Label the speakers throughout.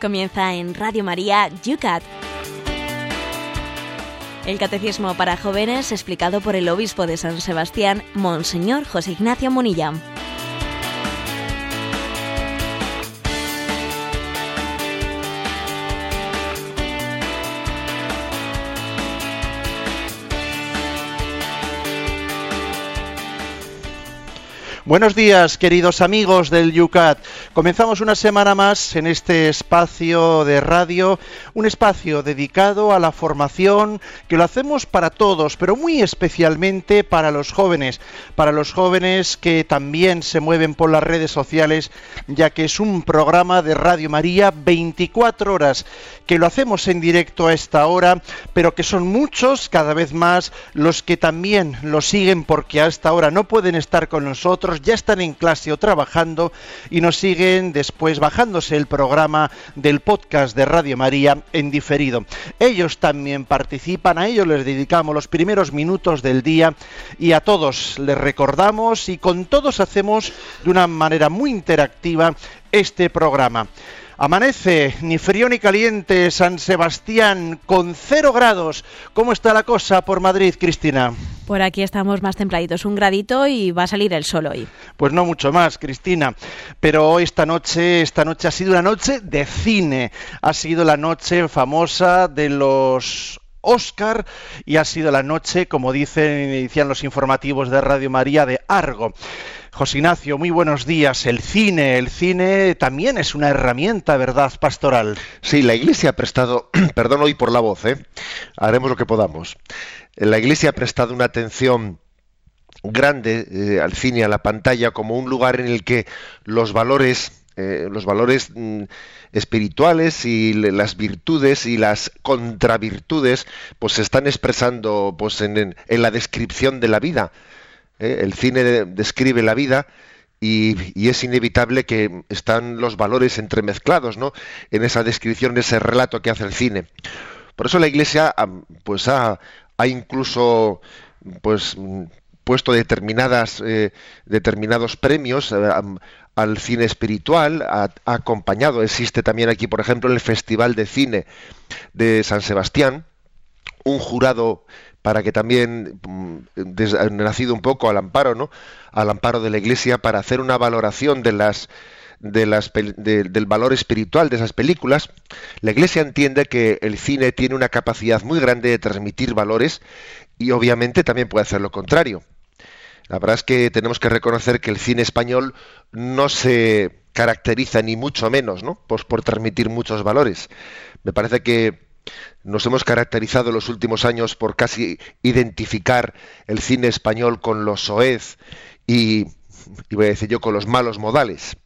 Speaker 1: Comienza en Radio María Yucat. El Catecismo para Jóvenes explicado por el Obispo de San Sebastián, Monseñor José Ignacio Munilla.
Speaker 2: Buenos días, queridos amigos del Yucat. Comenzamos una semana más en este espacio de radio, un espacio dedicado a la formación que lo hacemos para todos, pero muy especialmente para los jóvenes, para los jóvenes que también se mueven por las redes sociales, ya que es un programa de Radio María 24 horas, que lo hacemos en directo a esta hora, pero que son muchos, cada vez más, los que también lo siguen porque a esta hora no pueden estar con nosotros ya están en clase o trabajando y nos siguen después bajándose el programa del podcast de Radio María en diferido. Ellos también participan, a ellos les dedicamos los primeros minutos del día y a todos les recordamos y con todos hacemos de una manera muy interactiva este programa. Amanece, ni frío ni caliente, San Sebastián, con cero grados. ¿Cómo está la cosa por Madrid, Cristina?
Speaker 1: Por aquí estamos más templaditos, un gradito y va a salir el sol hoy.
Speaker 2: Pues no mucho más, Cristina. Pero esta noche, esta noche ha sido una noche de cine. Ha sido la noche famosa de los Oscar y ha sido la noche, como dicen, decían los informativos de Radio María, de Argo. José Ignacio, muy buenos días. El cine, el cine también es una herramienta, ¿verdad, pastoral?
Speaker 3: Sí, la Iglesia ha prestado, perdón hoy por la voz, ¿eh? haremos lo que podamos. La Iglesia ha prestado una atención grande eh, al cine, a la pantalla, como un lugar en el que los valores, eh, los valores mm, espirituales y las virtudes y las contravirtudes, pues se están expresando pues en la descripción de la vida ¿eh? El cine describe la vida y, es inevitable que están los valores entremezclados ¿no? en esa descripción, en ese relato que hace el cine. Por eso la Iglesia pues ha, incluso pues puesto determinadas eh, determinados premios eh, al cine espiritual, ha, acompañado, existe también aquí, por ejemplo, el Festival de Cine de San Sebastián, un jurado para que también mm, nacido un poco al amparo, ¿no? Al amparo de la Iglesia para hacer una valoración de las de las, del valor espiritual de esas películas, la Iglesia entiende que el cine tiene una capacidad muy grande de transmitir valores y obviamente también puede hacer lo contrario. La verdad es que tenemos que reconocer que el cine español no se caracteriza ni mucho menos, ¿no? Pues por transmitir muchos valores. Me parece que nos hemos caracterizado en los últimos años por casi identificar el cine español con los soez y, y voy a decir yo, con los malos modales.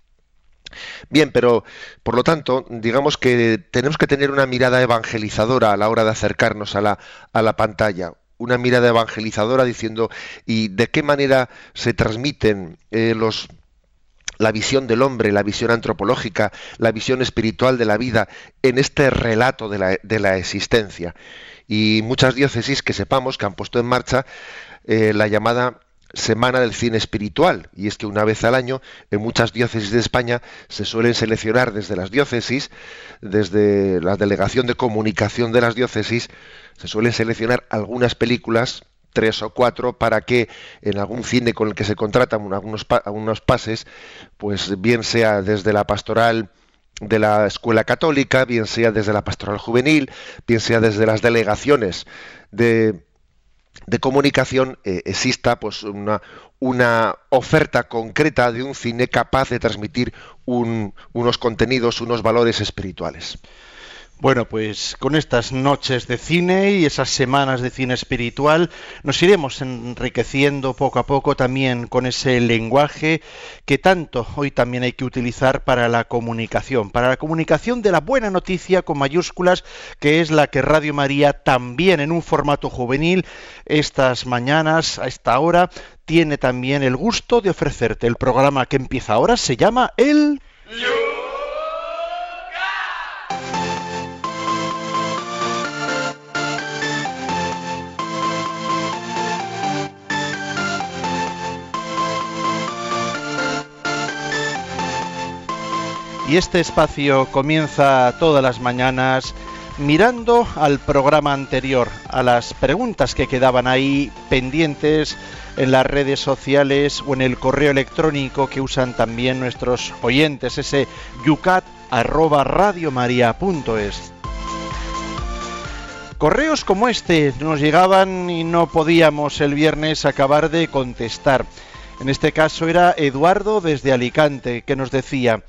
Speaker 3: Bien, pero por lo tanto, digamos que tenemos que tener una mirada evangelizadora a la hora de acercarnos a la, a la pantalla, una mirada evangelizadora diciendo y de qué manera se transmiten eh, los la visión del hombre, la visión antropológica, la visión espiritual de la vida en este relato de la, de la existencia. Y muchas diócesis que sepamos que han puesto en marcha eh, la llamada Semana del Cine Espiritual, y es que una vez al año en muchas diócesis de España se suelen seleccionar desde las diócesis, desde la Delegación de Comunicación de las diócesis, se suelen seleccionar algunas películas tres o cuatro para que en algún cine con el que se contratan algunos, algunos pases, pues bien sea desde la pastoral de la escuela católica, bien sea desde la pastoral juvenil, bien sea desde las delegaciones de, de comunicación, eh, exista pues una, una oferta concreta de un cine capaz de transmitir unos contenidos, unos valores espirituales.
Speaker 2: Bueno, pues con estas noches de cine y esas semanas de cine espiritual nos iremos enriqueciendo poco a poco también con ese lenguaje que tanto hoy también hay que utilizar para la comunicación, para la comunicación de la buena noticia con mayúsculas, que es la que Radio María también en un formato juvenil estas mañanas a esta hora tiene también el gusto de ofrecerte. El programa que empieza ahora se llama El... Y este espacio comienza todas las mañanas mirando al programa anterior, a las preguntas que quedaban ahí pendientes en las redes sociales o en el correo electrónico que usan también nuestros oyentes, ese yucat Correos como este nos llegaban y no podíamos el viernes acabar de contestar. En este caso era Eduardo desde Alicante, que nos decía,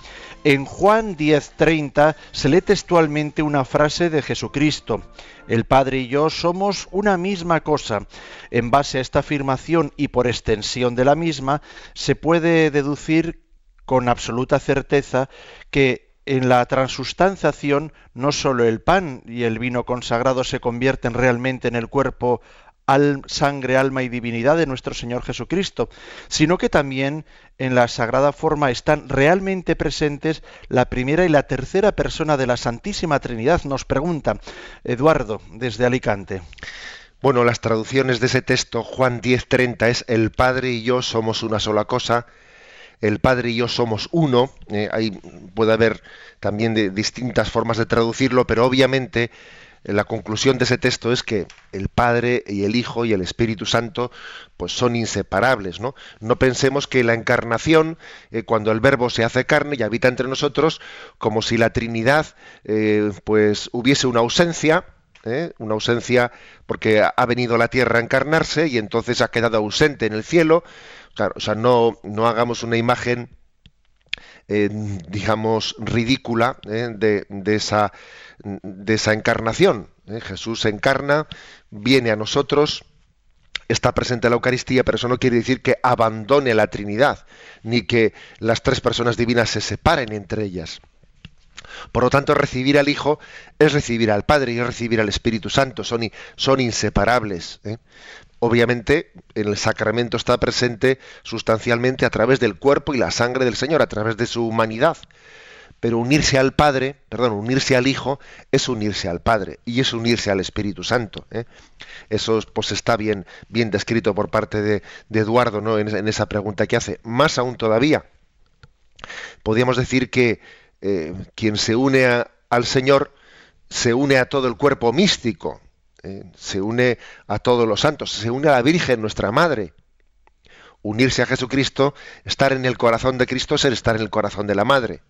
Speaker 2: en Juan 10:30 se lee textualmente una frase de Jesucristo. El Padre y yo somos una misma cosa. En base a esta afirmación y por extensión de la misma, se puede deducir con absoluta certeza que en la transustanciación no solo el pan y el vino consagrado se convierten realmente en el cuerpo al, sangre, alma y divinidad de nuestro Señor Jesucristo, sino que también en la sagrada forma están realmente presentes la primera y la tercera persona de la Santísima Trinidad, nos pregunta Eduardo desde Alicante.
Speaker 3: Bueno, las traducciones de ese texto, Juan 10:30, es el Padre y yo somos una sola cosa, el Padre y yo somos uno, eh, ahí puede haber también de distintas formas de traducirlo, pero obviamente la conclusión de ese texto es que el Padre y el Hijo y el Espíritu Santo pues son inseparables, ¿no? No pensemos que la encarnación, eh, cuando el Verbo se hace carne y habita entre nosotros, como si la Trinidad eh, pues hubiese una ausencia, ¿eh? una ausencia porque ha venido a la tierra a encarnarse y entonces ha quedado ausente en el cielo. o sea, no, no hagamos una imagen digamos, ridícula de, de, esa, de esa encarnación. ¿eh? Jesús se encarna, viene a nosotros, está presente en la Eucaristía, pero eso no quiere decir que abandone la Trinidad, ni que las tres personas divinas se separen entre ellas. Por lo tanto, recibir al Hijo es recibir al Padre y es recibir al Espíritu Santo, son, son inseparables. ¿eh? Obviamente, en el sacramento está presente sustancialmente a través del cuerpo y la sangre del Señor, a través de su humanidad pero unirse al Padre, perdón, unirse al Hijo es unirse al Padre y es unirse al Espíritu Santo. ¿eh? Eso pues está bien, bien descrito por parte de, Eduardo ¿no? En, esa pregunta que hace. Más aún todavía, podríamos decir que eh, quien se une al Señor se une a todo el cuerpo místico, ¿eh? se une a todos los santos, se une a la Virgen, nuestra Madre. Unirse a Jesucristo, estar en el corazón de Cristo es estar en el corazón de la Madre.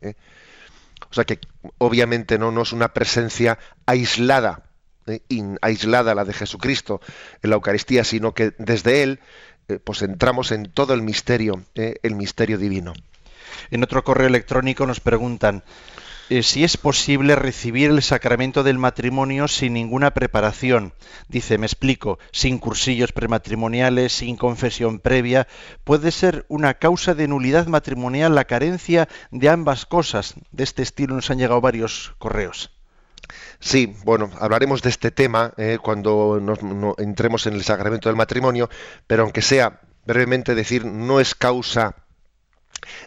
Speaker 3: O sea que obviamente no, no es una presencia aislada, eh, aislada la de Jesucristo en la Eucaristía, sino que desde Él eh, pues entramos en todo el misterio, eh, el misterio divino.
Speaker 2: En otro correo electrónico nos preguntan, eh, si es posible recibir el sacramento del matrimonio sin ninguna preparación. Dice, me explico, sin cursillos prematrimoniales, sin confesión previa. Puede ser una causa de nulidad matrimonial la carencia de ambas cosas. De este estilo nos han llegado varios correos.
Speaker 3: Sí, bueno, hablaremos de este tema eh, cuando entremos en el sacramento del matrimonio, pero aunque sea brevemente decir, no es causa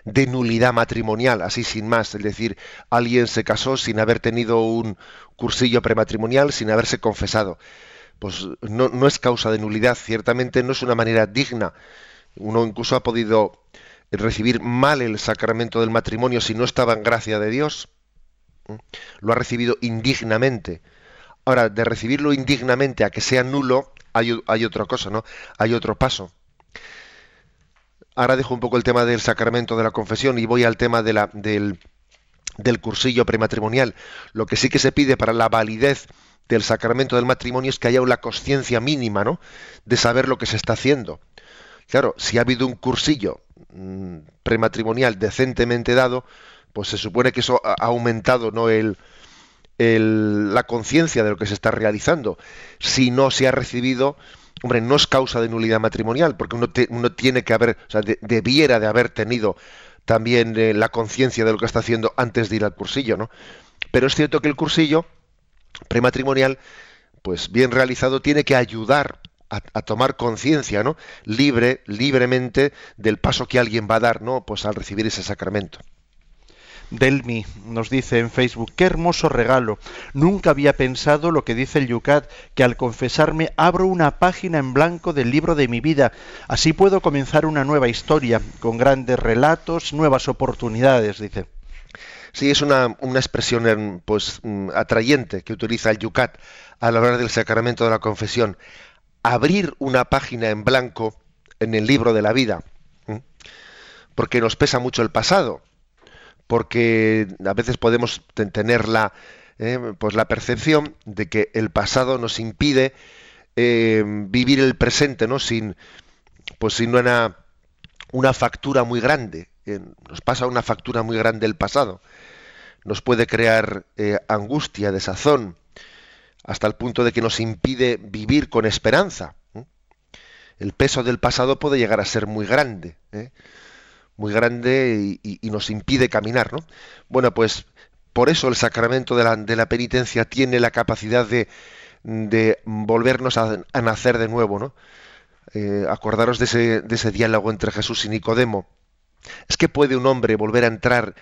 Speaker 3: de nulidad matrimonial, así sin más, es decir, alguien se casó sin haber tenido un cursillo prematrimonial, sin haberse confesado. Pues no, no es causa de nulidad, ciertamente no es una manera digna. Uno incluso ha podido recibir mal el sacramento del matrimonio si no estaba en gracia de Dios. Lo ha recibido indignamente. Ahora, de recibirlo indignamente a que sea nulo, hay, hay otra cosa, ¿no? Hay otro paso. Ahora dejo un poco el tema del sacramento de la confesión y voy al tema del, del cursillo prematrimonial. Lo que sí que se pide para la validez del sacramento del matrimonio es que haya una conciencia mínima, ¿no? De saber lo que se está haciendo. Claro, si ha habido un cursillo mm, prematrimonial decentemente dado, pues se supone que eso ha aumentado, ¿no? El, la conciencia de lo que se está realizando. Si no se ha recibido hombre, no es causa de nulidad matrimonial, porque uno, tiene que haber, o sea, debiera de haber tenido también eh, la conciencia de lo que está haciendo antes de ir al cursillo, ¿no? Pero es cierto que el cursillo prematrimonial, pues bien realizado, tiene que ayudar a, a tomar conciencia, ¿no? Libre, libremente del paso que alguien va a dar, ¿no? Pues al recibir ese sacramento.
Speaker 2: Delmi nos dice en Facebook, qué hermoso regalo. Nunca había pensado lo que dice el Yucat, que al confesarme abro una página en blanco del libro de mi vida. Así puedo comenzar una nueva historia, con grandes relatos, nuevas oportunidades, dice.
Speaker 3: Sí, es una, expresión pues, mm, atrayente que utiliza el Yucat a la hora del sacramento de la confesión. Abrir una página en blanco en el libro de la vida, porque nos pesa mucho el pasado, porque a veces podemos tener la, eh, pues la percepción de que el pasado nos impide eh, vivir el presente, ¿no? Sin, pues sin una, una factura muy grande. nos pasa una factura muy grande el pasado nos puede crear eh, angustia, desazón, hasta el punto de que nos impide vivir con esperanza. El peso del pasado puede llegar a ser muy grande, ¿eh? Muy grande y, nos impide caminar. ¿no? Bueno, pues por eso el sacramento de la, penitencia tiene la capacidad de, de volvernos a, nacer de nuevo. ¿no? Eh, acordaros de ese, de ese diálogo entre Jesús y Nicodemo. Es que puede un hombre volver a entrar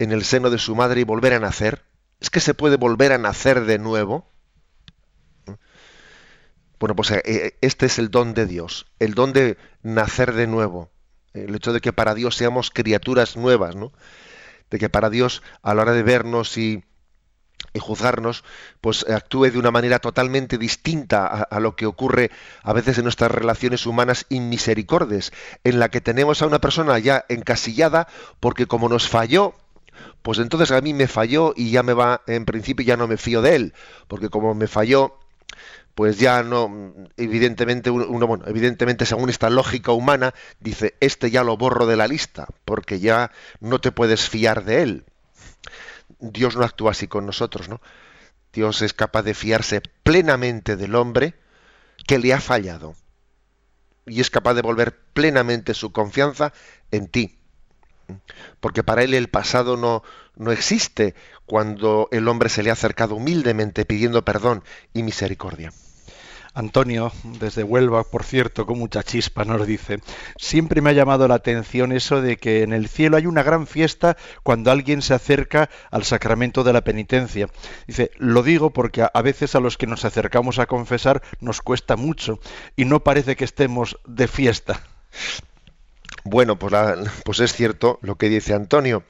Speaker 3: en el seno de su madre y volver a nacer? ¿Es que se puede volver a nacer de nuevo? Bueno, pues eh, este es el don de Dios, el don de nacer de nuevo. El hecho de que para Dios seamos criaturas nuevas, ¿no? De que para Dios, a la hora de vernos y, juzgarnos, pues actúe de una manera totalmente distinta a, a, lo que ocurre a veces en nuestras relaciones humanas inmisericordes, en la que tenemos a una persona ya encasillada porque como nos falló, pues entonces a mí me falló y ya me va, en principio ya no me fío de él, porque como me falló, pues ya no, evidentemente, uno, bueno, evidentemente según esta lógica humana, dice, este ya lo borro de la lista, porque ya no te puedes fiar de él. Dios no actúa así con nosotros, ¿no? Dios es capaz de fiarse plenamente del hombre que le ha fallado. Y es capaz de volver plenamente su confianza en ti porque para él el pasado no, no existe cuando el hombre se le ha acercado humildemente pidiendo perdón y misericordia.
Speaker 2: Antonio, desde Huelva, por cierto, con mucha chispa, nos dice, siempre me ha llamado la atención eso de que en el cielo hay una gran fiesta cuando alguien se acerca al sacramento de la penitencia. Dice, lo digo porque a veces a los que nos acercamos a confesar nos cuesta mucho y no parece que estemos de fiesta.
Speaker 3: Bueno, pues, pues es cierto lo que dice Antonio.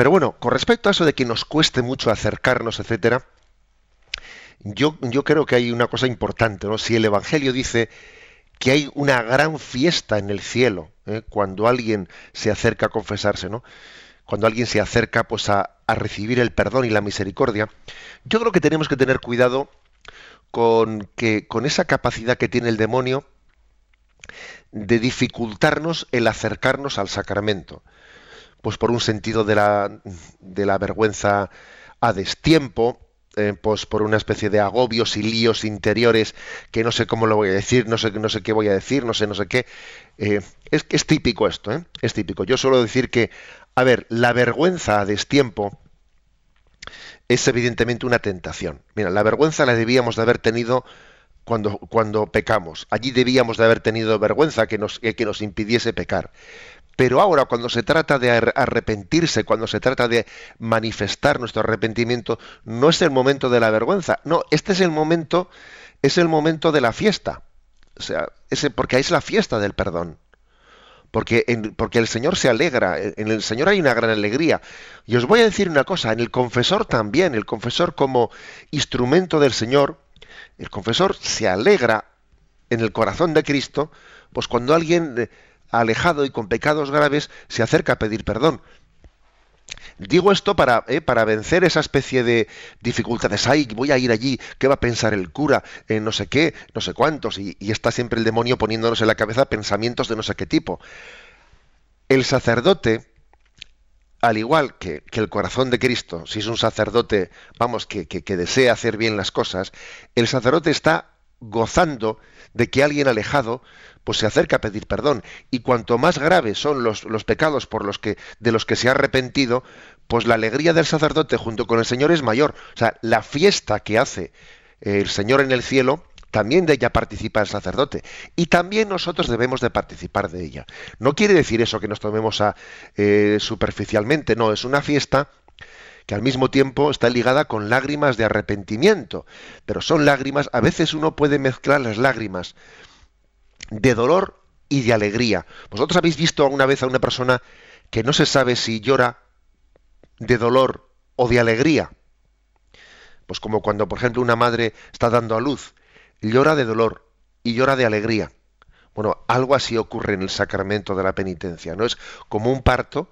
Speaker 3: Pero bueno, con respecto a eso de que nos cueste mucho acercarnos, etcétera, yo, yo creo que hay una cosa importante, ¿no? Si el Evangelio dice que hay una gran fiesta en el cielo ¿eh? cuando alguien se acerca a confesarse, ¿no? Cuando alguien se acerca pues a, a recibir el perdón y la misericordia, yo creo que tenemos que tener cuidado con que con esa capacidad que tiene el demonio de dificultarnos el acercarnos al sacramento. Pues por un sentido de la, de la vergüenza a destiempo, eh, pues por una especie de agobios y líos interiores que no sé cómo lo voy a decir, no sé, no sé qué voy a decir, no sé, no sé qué. Eh, es es típico esto, ¿eh? es típico. Yo suelo decir que, a ver, la vergüenza a destiempo es evidentemente una tentación. Mira, la vergüenza la debíamos de haber tenido cuando, cuando pecamos. Allí debíamos de haber tenido vergüenza que nos, que nos impidiese pecar. Pero ahora, cuando se trata de arrepentirse, cuando se trata de manifestar nuestro arrepentimiento, no es el momento de la vergüenza. No, este es el momento, es el momento de la fiesta. O sea, ese, porque es la fiesta del perdón. Porque, porque el Señor se alegra, en el Señor hay una gran alegría. Y os voy a decir una cosa, en el confesor también, el confesor como instrumento del Señor, el confesor se alegra en el corazón de Cristo, pues cuando alguien eh, alejado y con pecados graves se acerca a pedir perdón. Digo esto para, eh, para vencer esa especie de dificultades. Ay, voy a ir allí, ¿qué va a pensar el cura? Eh, no sé qué, no sé cuántos. Y, está siempre el demonio poniéndonos en la cabeza pensamientos de no sé qué tipo. El sacerdote al igual que, el corazón de Cristo, si es un sacerdote, vamos, que, desea hacer bien las cosas, el sacerdote está gozando de que alguien alejado pues se acerca a pedir perdón. Y cuanto más graves son los, los, pecados por los que de los que se ha arrepentido pues la alegría del sacerdote junto con el Señor es mayor. O sea la fiesta que hace el Señor en el cielo también de ella participa el sacerdote. Y también nosotros debemos de participar de ella. No quiere decir eso que nos tomemos a, eh, superficialmente, no, es una fiesta que al mismo tiempo está ligada con lágrimas de arrepentimiento, pero son lágrimas, a veces uno puede mezclar las lágrimas de dolor y de alegría. Vosotros habéis visto alguna vez a una persona que no se sabe si llora de dolor o de alegría. Pues como cuando, por ejemplo, una madre está dando a luz, llora de dolor y llora de alegría. Bueno, algo así ocurre en el sacramento de la penitencia, ¿no? Es como un parto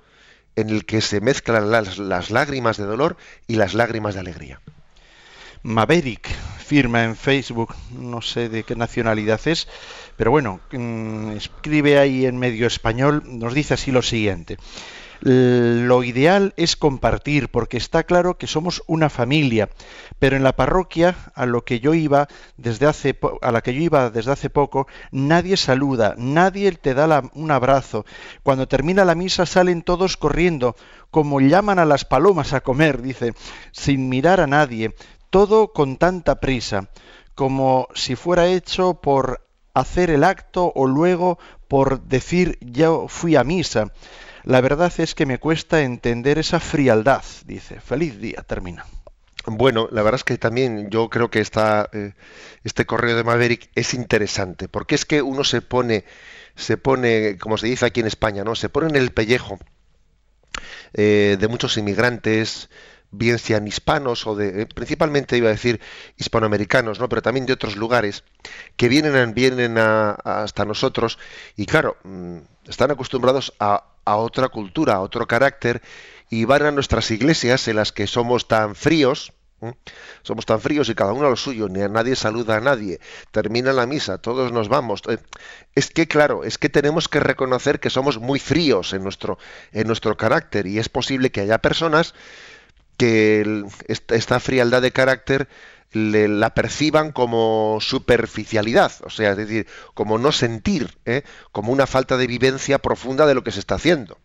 Speaker 3: en el que se mezclan las, las lágrimas de dolor y las lágrimas de alegría.
Speaker 2: Maverick firma en Facebook, no sé de qué nacionalidad es, pero bueno, mm, escribe ahí en medio español, nos dice así lo siguiente. Lo ideal es compartir, porque está claro que somos una familia, pero en la parroquia a lo que yo iba desde hace a la que yo iba desde hace poco, nadie saluda, nadie te da un abrazo. Cuando termina la misa salen todos corriendo, como llaman a las palomas a comer, dice, sin mirar a nadie, todo con tanta prisa, como si fuera hecho por hacer el acto o luego por decir yo fui a misa. La verdad es que me cuesta entender esa frialdad, dice. Feliz día, termina.
Speaker 3: Bueno, la verdad es que también yo creo que esta, eh, este correo de Maverick es interesante, porque es que uno se pone, se pone, como se dice aquí en España, ¿no? Se pone en el pellejo eh, de muchos inmigrantes, bien sean hispanos o de, eh, principalmente iba a decir hispanoamericanos, ¿no? pero también de otros lugares, que vienen, vienen hasta nosotros y claro, mm, están acostumbrados a, otra cultura, a otro carácter y van a nuestras iglesias en las que somos tan fríos, somos tan fríos y cada uno a lo suyo, ni a nadie saluda a nadie, termina la misa, todos nos vamos. Eh, es que claro, es que tenemos que reconocer que somos muy fríos en nuestro, en nuestro carácter y es posible que haya personas que esta frialdad de carácter la perciban como superficialidad, o sea, es decir, como no sentir, ¿eh? como una falta de vivencia profunda de lo que se está haciendo.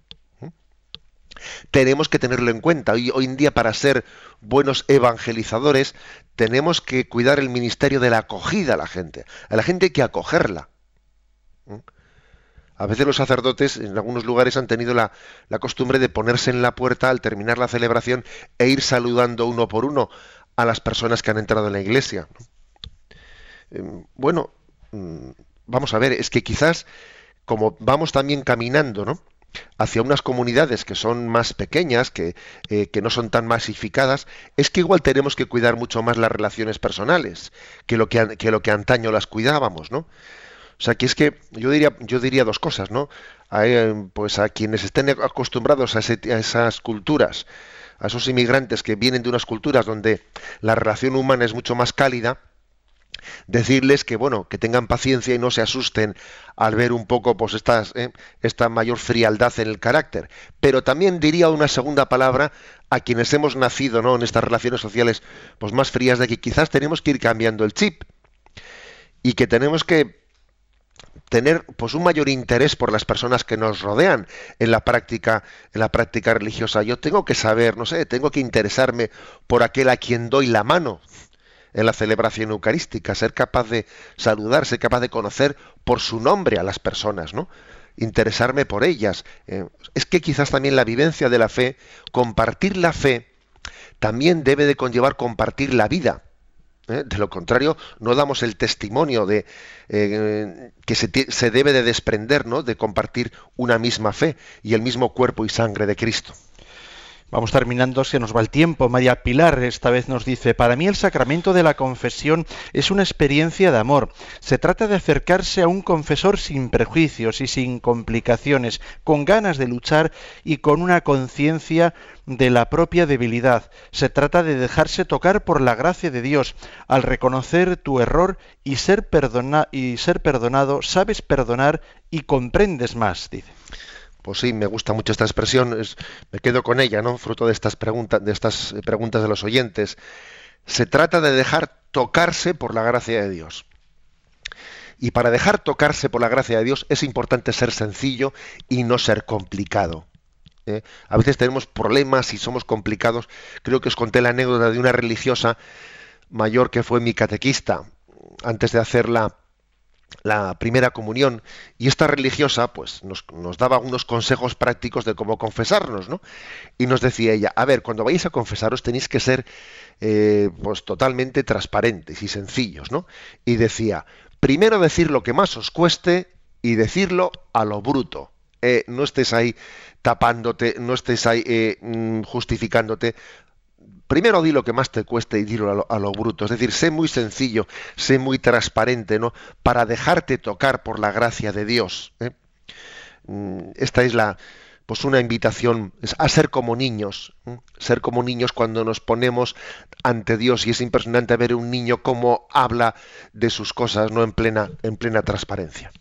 Speaker 3: Tenemos que tenerlo en cuenta. Hoy, hoy en día, para ser buenos evangelizadores, tenemos que cuidar el ministerio de la acogida a la gente. A la gente hay que acogerla. A veces los sacerdotes en algunos lugares han tenido la, costumbre de ponerse en la puerta al terminar la celebración e ir saludando uno por uno a las personas que han entrado en la iglesia. Em, bueno, mm, vamos a ver, es que quizás como vamos también caminando, ¿no? hacia unas comunidades que son más pequeñas, que, eh, que, no son tan masificadas, es que igual tenemos que cuidar mucho más las relaciones personales que lo que, que, lo que antaño las cuidábamos, ¿no? O sea, que es que yo diría, yo diría dos cosas, ¿no? A, eh, pues a quienes estén acostumbrados a, esas culturas, a esos inmigrantes que vienen de unas culturas donde la relación humana es mucho más cálida, decirles que bueno que tengan paciencia y no se asusten al ver un poco pues eh, esta mayor frialdad en el carácter. Pero también diría una segunda palabra a quienes hemos nacido no en estas relaciones sociales pues más frías de que quizás tenemos que ir cambiando el chip y que tenemos que tener pues un mayor interés por las personas que nos rodean en la práctica en la práctica religiosa. Yo tengo que saber no sé tengo que interesarme por aquel a quien doy la mano en la celebración eucarística ser capaz de saludar ser capaz de conocer por su nombre a las personas no interesarme por ellas. Eh, es que quizás también la vivencia de la fe compartir la fe también debe de conllevar compartir la vida ¿eh? De lo contrario, no damos el testimonio de eh, que se, debe de desprender, ¿no? De compartir una misma fe y el mismo cuerpo y sangre de Cristo.
Speaker 2: Vamos terminando, se nos va el tiempo. María Pilar esta vez nos dice, para mí el sacramento de la confesión es una experiencia de amor. Se trata de acercarse a un confesor sin prejuicios y sin complicaciones, con ganas de luchar y con una conciencia de la propia debilidad. Se trata de dejarse tocar por la gracia de Dios. Al reconocer tu error y ser, perdona y ser perdonado, sabes perdonar y comprendes más, dice.
Speaker 3: Pues sí, me gusta mucho esta expresión, me quedo con ella, ¿no? Fruto de estas preguntas, de estas eh, preguntas de los oyentes. Se trata de dejar tocarse por la gracia de Dios. Y para dejar tocarse por la gracia de Dios es importante ser sencillo y no ser complicado. ¿eh? A veces tenemos problemas y somos complicados. Creo que os conté la anécdota de una religiosa mayor que fue mi catequista antes de hacerla la primera comunión y esta religiosa pues nos, daba unos consejos prácticos de cómo confesarnos ¿no? y nos decía ella a ver cuando vais a confesaros tenéis que ser eh, pues totalmente transparentes y sencillos ¿no? y decía primero decir lo que más os cueste y decirlo a lo bruto eh, no estés ahí tapándote, no estés ahí eh, mm, justificándote. Primero di lo que más te cueste y dilo a lo, bruto. Es decir, sé muy sencillo, sé muy transparente, ¿no? Para dejarte tocar por la gracia de Dios. ¿eh? Mm, esta es la, pues una invitación a ser como niños, ser como niños cuando nos ponemos ante Dios y es impresionante ver un niño cómo habla de sus cosas, no en plena en plena transparencia.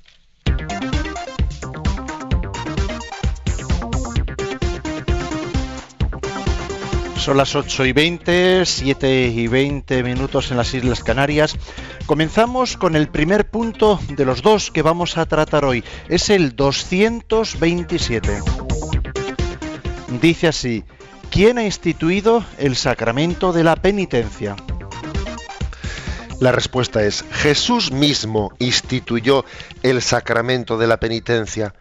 Speaker 2: Son las 8 y 20, 7 y 20 minutos en las Islas Canarias. Comenzamos con el primer punto de los dos que vamos a tratar hoy. Es el 227. Dice así, ¿quién ha instituido el sacramento de la penitencia?
Speaker 3: La respuesta es, Jesús mismo instituyó el sacramento de la penitencia.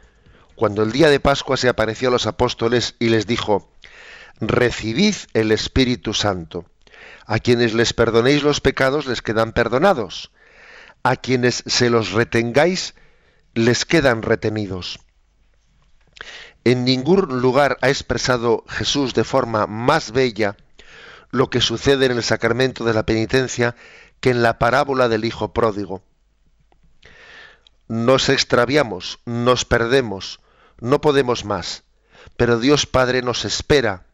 Speaker 3: Cuando el día de Pascua se apareció a los apóstoles y les dijo, recibid el Espíritu Santo. A quienes les perdonéis los pecados les quedan perdonados. A quienes se los retengáis les quedan retenidos. En ningún lugar ha expresado Jesús de forma más bella lo que sucede en el sacramento de la penitencia que en la parábola del Hijo pródigo. Nos extraviamos, nos perdemos, no podemos más, pero Dios Padre nos espera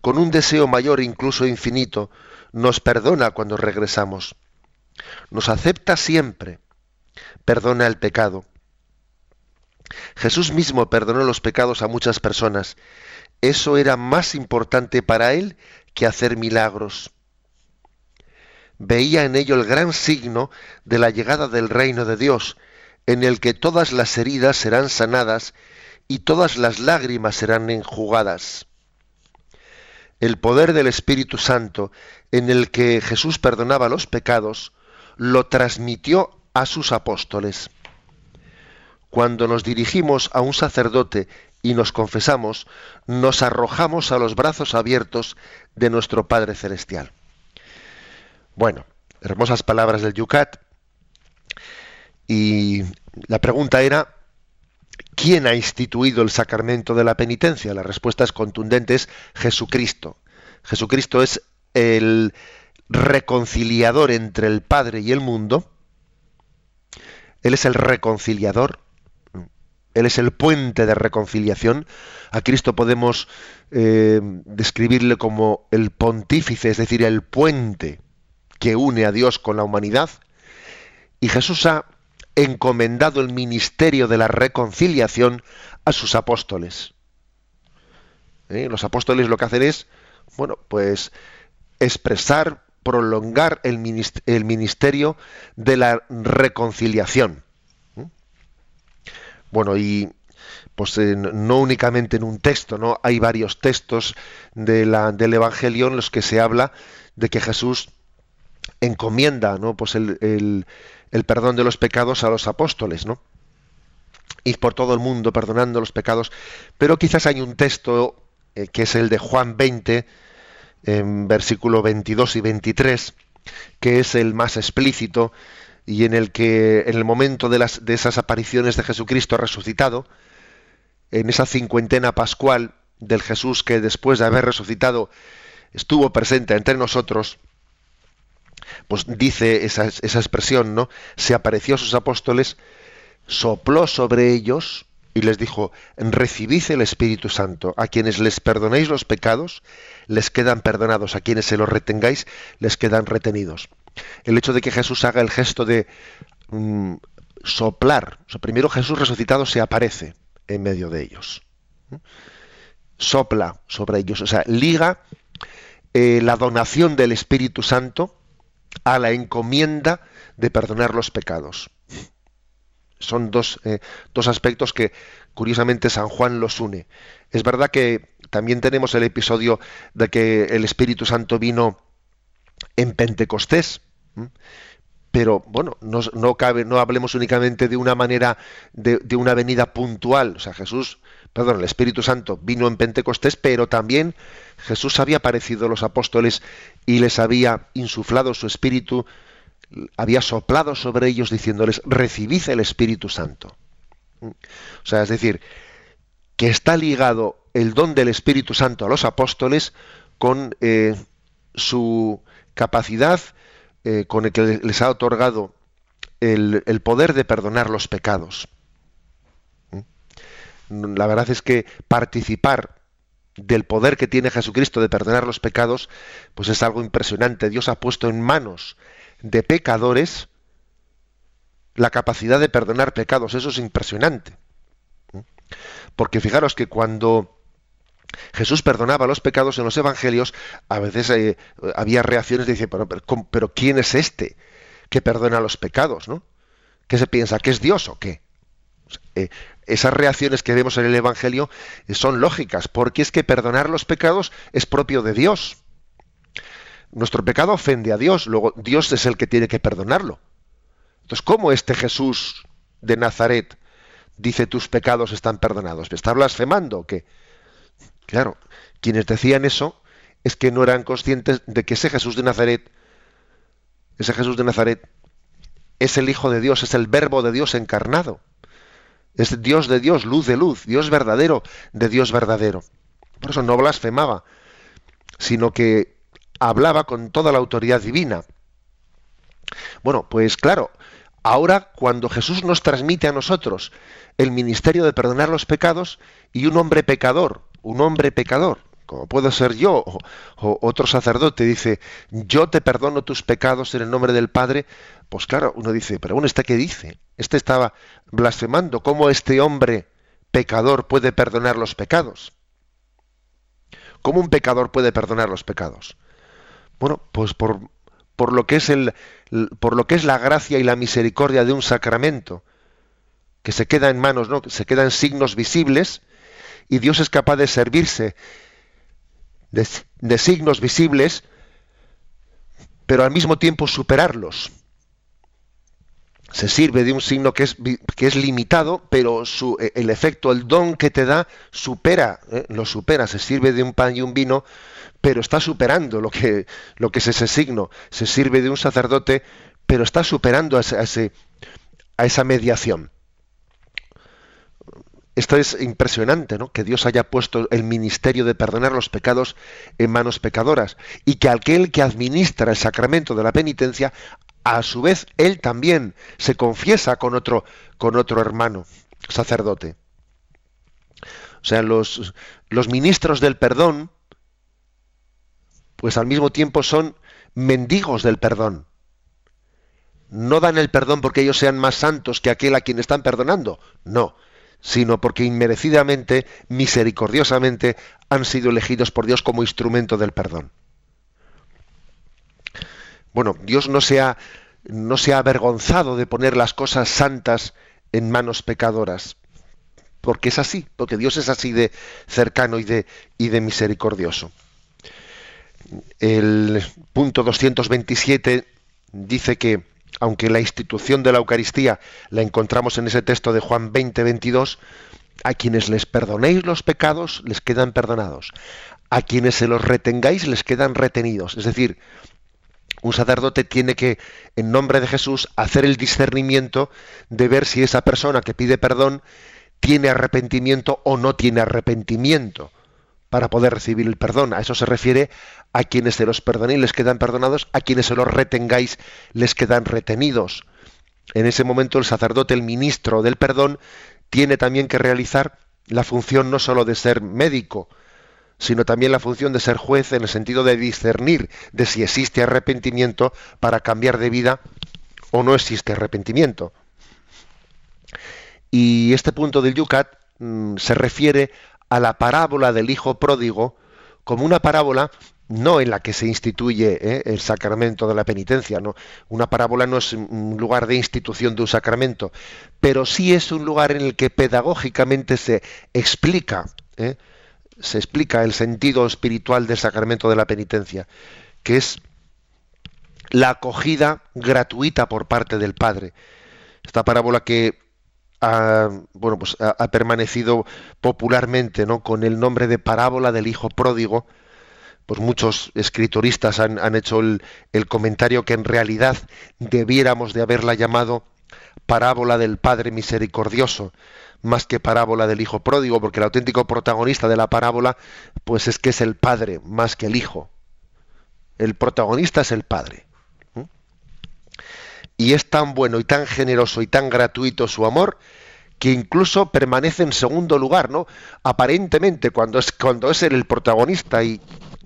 Speaker 3: con un deseo mayor incluso infinito, nos perdona cuando regresamos. Nos acepta siempre. Perdona el pecado. Jesús mismo perdonó los pecados a muchas personas. Eso era más importante para él que hacer milagros. Veía en ello el gran signo de la llegada del reino de Dios, en el que todas las heridas serán sanadas y todas las lágrimas serán enjugadas el poder del Espíritu Santo en el que Jesús perdonaba los pecados, lo transmitió a sus apóstoles. Cuando nos dirigimos a un sacerdote y nos confesamos, nos arrojamos a los brazos abiertos de nuestro Padre Celestial. Bueno, hermosas palabras del Yucat. Y la pregunta era, ¿Quién ha instituido el sacramento de la penitencia? La respuesta es contundente, es Jesucristo. Jesucristo es el reconciliador entre el Padre y el mundo. Él es el reconciliador. Él es el puente de reconciliación. A Cristo podemos eh, describirle como el pontífice, es decir, el puente que une a Dios con la humanidad. Y Jesús ha encomendado el ministerio de la reconciliación a sus apóstoles. ¿Eh? Los apóstoles lo que hacen es, bueno, pues expresar, prolongar el, ministerio de la reconciliación. ¿Mm? Bueno, y pues no únicamente en un texto, ¿no? Hay varios textos de la, del Evangelio en los que se habla de que Jesús encomienda, ¿no? Pues el el perdón de los pecados a los apóstoles, ¿no? Ir por todo el mundo perdonando los pecados. Pero quizás hay un texto eh, que es el de Juan 20, en versículo 22 y 23, que es el más explícito y en el que en el momento de, las, de esas apariciones de Jesucristo resucitado, en esa cincuentena pascual del Jesús que después de haber resucitado estuvo presente entre nosotros, pues dice esa, esa expresión, ¿no? Se apareció a sus apóstoles, sopló sobre ellos y les dijo, recibid el Espíritu Santo, a quienes les perdonéis los pecados, les quedan perdonados, a quienes se los retengáis, les quedan retenidos. El hecho de que Jesús haga el gesto de mm, soplar, primero Jesús resucitado se aparece en medio de ellos, sopla sobre ellos, o sea, liga eh, la donación del Espíritu Santo a la encomienda de perdonar los pecados. Son dos, eh, dos aspectos que curiosamente San Juan los une. Es verdad que también tenemos el episodio de que el Espíritu Santo vino en Pentecostés, pero bueno, no, cabe, no hablemos únicamente de una manera, de, de, una venida puntual. O sea, Jesús, perdón, el Espíritu Santo vino en Pentecostés, pero también Jesús había aparecido a los apóstoles y les había insuflado su espíritu, había soplado sobre ellos diciéndoles, recibid el Espíritu Santo. O sea, es decir, que está ligado el don del Espíritu Santo a los apóstoles con eh, su capacidad eh, con el que les ha otorgado el, poder de perdonar los pecados. La verdad es que participar del poder que tiene Jesucristo de perdonar los pecados, pues es algo impresionante. Dios ha puesto en manos de pecadores la capacidad de perdonar pecados. Eso es impresionante. Porque fijaros que cuando Jesús perdonaba los pecados en los evangelios, a veces eh, había reacciones de decir, pero, pero, ¿quién es este que perdona los pecados? ¿no? ¿Qué se piensa? ¿Que es Dios o qué? Eh, esas reacciones que vemos en el Evangelio eh, son lógicas, porque es que perdonar los pecados es propio de Dios. Nuestro pecado ofende a Dios, luego Dios es el que tiene que perdonarlo. Entonces, ¿cómo este Jesús de Nazaret dice tus pecados están perdonados? ¿Me está blasfemando? Claro, quienes decían eso es que no eran conscientes de que ese Jesús de Nazaret, ese Jesús de Nazaret, es el Hijo de Dios, es el Verbo de Dios encarnado. Es Dios de Dios, luz de luz, Dios verdadero de Dios verdadero. Por eso no blasfemaba, sino que hablaba con toda la autoridad divina. Bueno, pues claro, ahora cuando Jesús nos transmite a nosotros el ministerio de perdonar los pecados y un hombre pecador un hombre pecador, como puedo ser yo o, otro sacerdote, dice, yo te perdono tus pecados en el nombre del Padre, pues claro, uno dice, pero bueno, ¿este qué dice? Este estaba blasfemando. ¿Cómo este hombre pecador puede perdonar los pecados? ¿Cómo un pecador puede perdonar los pecados? Bueno, pues por, por lo que es el, por lo que es la gracia y la misericordia de un sacramento que se queda en manos, ¿no? Se quedan signos visibles y Dios es capaz de servirse de, signos visibles, pero al mismo tiempo superarlos. Se sirve de un signo que es, que es limitado, pero su, e, el efecto, el don que te da, supera, ¿eh? lo supera. Se sirve de un pan y un vino, pero está superando lo que, lo que es ese signo. Se sirve de un sacerdote, pero está superando a, ese, a esa mediación. Esto es impresionante, ¿no? Que Dios haya puesto el ministerio de perdonar los pecados en manos pecadoras y que aquel que administra el sacramento de la penitencia, a su vez él también se confiesa con otro con otro hermano sacerdote. O sea, los, los ministros del perdón, pues al mismo tiempo son mendigos del perdón. No dan el perdón porque ellos sean más santos que aquel a quien están perdonando. No, sino porque inmerecidamente, misericordiosamente, han sido elegidos por Dios como instrumento del perdón. Bueno, Dios no se ha, no se ha avergonzado de poner las cosas santas en manos pecadoras, porque es así, porque Dios es así de cercano y de, y de misericordioso. El punto 227 dice que aunque la institución de la Eucaristía la encontramos en ese texto de Juan 20, 22, a quienes les perdonéis los pecados les quedan perdonados, a quienes se los retengáis les quedan retenidos. Es decir, un sacerdote tiene que, en nombre de Jesús, hacer el discernimiento de ver si esa persona que pide perdón tiene arrepentimiento o no tiene arrepentimiento para poder recibir el perdón. A eso se refiere a quienes se los perdonéis les quedan perdonados, a quienes se los retengáis les quedan retenidos. En ese momento el sacerdote, el ministro del perdón, tiene también que realizar la función no sólo de ser médico, sino también la función de ser juez en el sentido de discernir de si existe arrepentimiento para cambiar de vida o no existe arrepentimiento. Y este punto del Yucat mm, se refiere a la parábola del hijo pródigo como una parábola no en la que se instituye ¿eh? el sacramento de la penitencia, no. Una parábola no es un lugar de institución de un sacramento, pero sí es un lugar en el que pedagógicamente se explica, ¿eh? se explica el sentido espiritual del sacramento de la penitencia, que es la acogida gratuita por parte del Padre. Esta parábola que ha, bueno, pues ha, permanecido popularmente ¿no? con el nombre de parábola del hijo pródigo, pues muchos escritoristas han, han hecho el, el, comentario que en realidad debiéramos de haberla llamado parábola del Padre Misericordioso, más que parábola del hijo pródigo, porque el auténtico protagonista de la parábola, pues es que es el padre más que el hijo. El protagonista es el padre. Y es tan bueno y tan generoso y tan gratuito su amor que incluso permanece en segundo lugar, ¿no? Aparentemente, cuando es, cuando es él el protagonista y,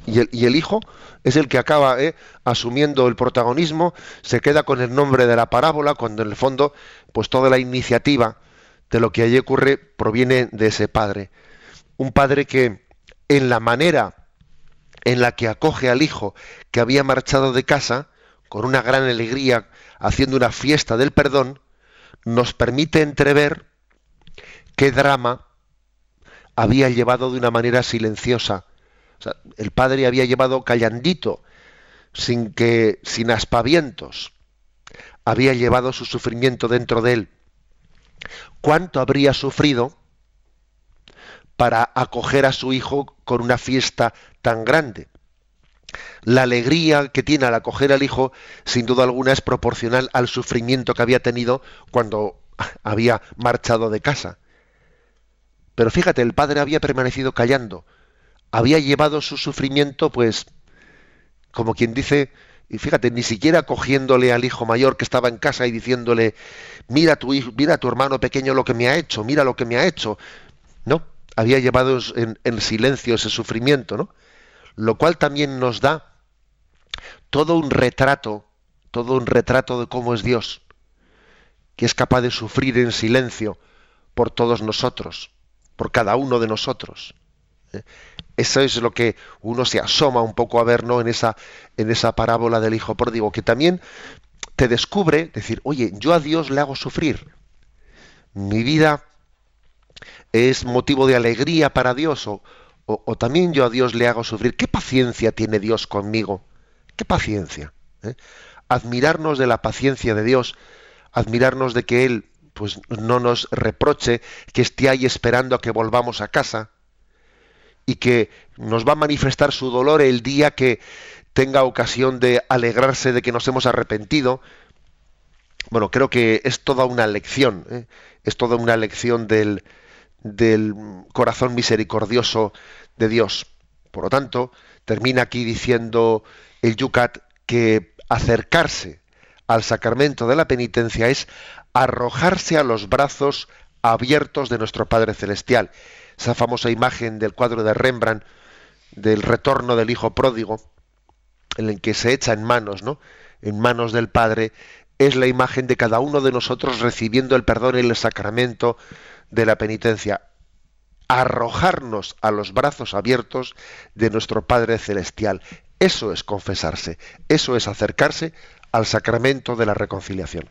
Speaker 3: y, el, hijo es el que acaba ¿eh? asumiendo el protagonismo, se queda con el nombre de la parábola, cuando en el fondo, pues toda la iniciativa de lo que allí ocurre proviene de ese padre. Un padre que en la manera en la que acoge al hijo que había marchado de casa, con una gran alegría, haciendo una fiesta del perdón, nos permite entrever qué drama había llevado de una manera silenciosa. el padre había llevado callandito, sin que, sin aspavientos, había llevado su sufrimiento dentro de él. ¿Cuánto habría sufrido para acoger a su hijo con una fiesta tan grande? La alegría que tiene al acoger al hijo, sin duda alguna, es proporcional al sufrimiento que había tenido cuando había marchado de casa. Pero fíjate, el padre había permanecido callando, había llevado su sufrimiento, pues, como quien dice, y fíjate, ni siquiera cogiéndole al hijo mayor que estaba en casa y diciéndole, mira tu hijo, mira tu hermano pequeño lo que me ha hecho, mira lo que me ha hecho. No, había llevado en, en silencio ese sufrimiento, ¿no? Lo cual también nos da todo un retrato, todo un retrato de cómo es Dios, que es capaz de sufrir en silencio por todos nosotros por cada uno de nosotros. ¿eh? Eso es lo que uno se asoma un poco a ver ¿no? en, esa, en esa parábola del Hijo pródigo, que también te descubre, decir, oye, yo a Dios le hago sufrir. Mi vida es motivo de alegría para Dios o, o, también yo a Dios le hago sufrir. ¿Qué paciencia tiene Dios conmigo? ¿Qué paciencia? ¿eh? Admirarnos de la paciencia de Dios, admirarnos de que Él pues no nos reproche que esté ahí esperando a que volvamos a casa y que nos va a manifestar su dolor el día que tenga ocasión de alegrarse de que nos hemos arrepentido. Bueno, creo que es toda una lección, ¿eh? es toda una lección del, del corazón misericordioso de Dios. Por lo tanto, termina aquí diciendo el Yucat que acercarse al sacramento de la penitencia es arrojarse a los brazos abiertos de nuestro Padre Celestial. Esa famosa imagen del cuadro de Rembrandt del retorno del Hijo pródigo, en el que se echa en manos, ¿no? En manos del Padre, es la imagen de cada uno de nosotros recibiendo el perdón y el sacramento de la penitencia. Arrojarnos a los brazos abiertos de nuestro Padre Celestial. Eso es confesarse, eso es acercarse al sacramento de la reconciliación.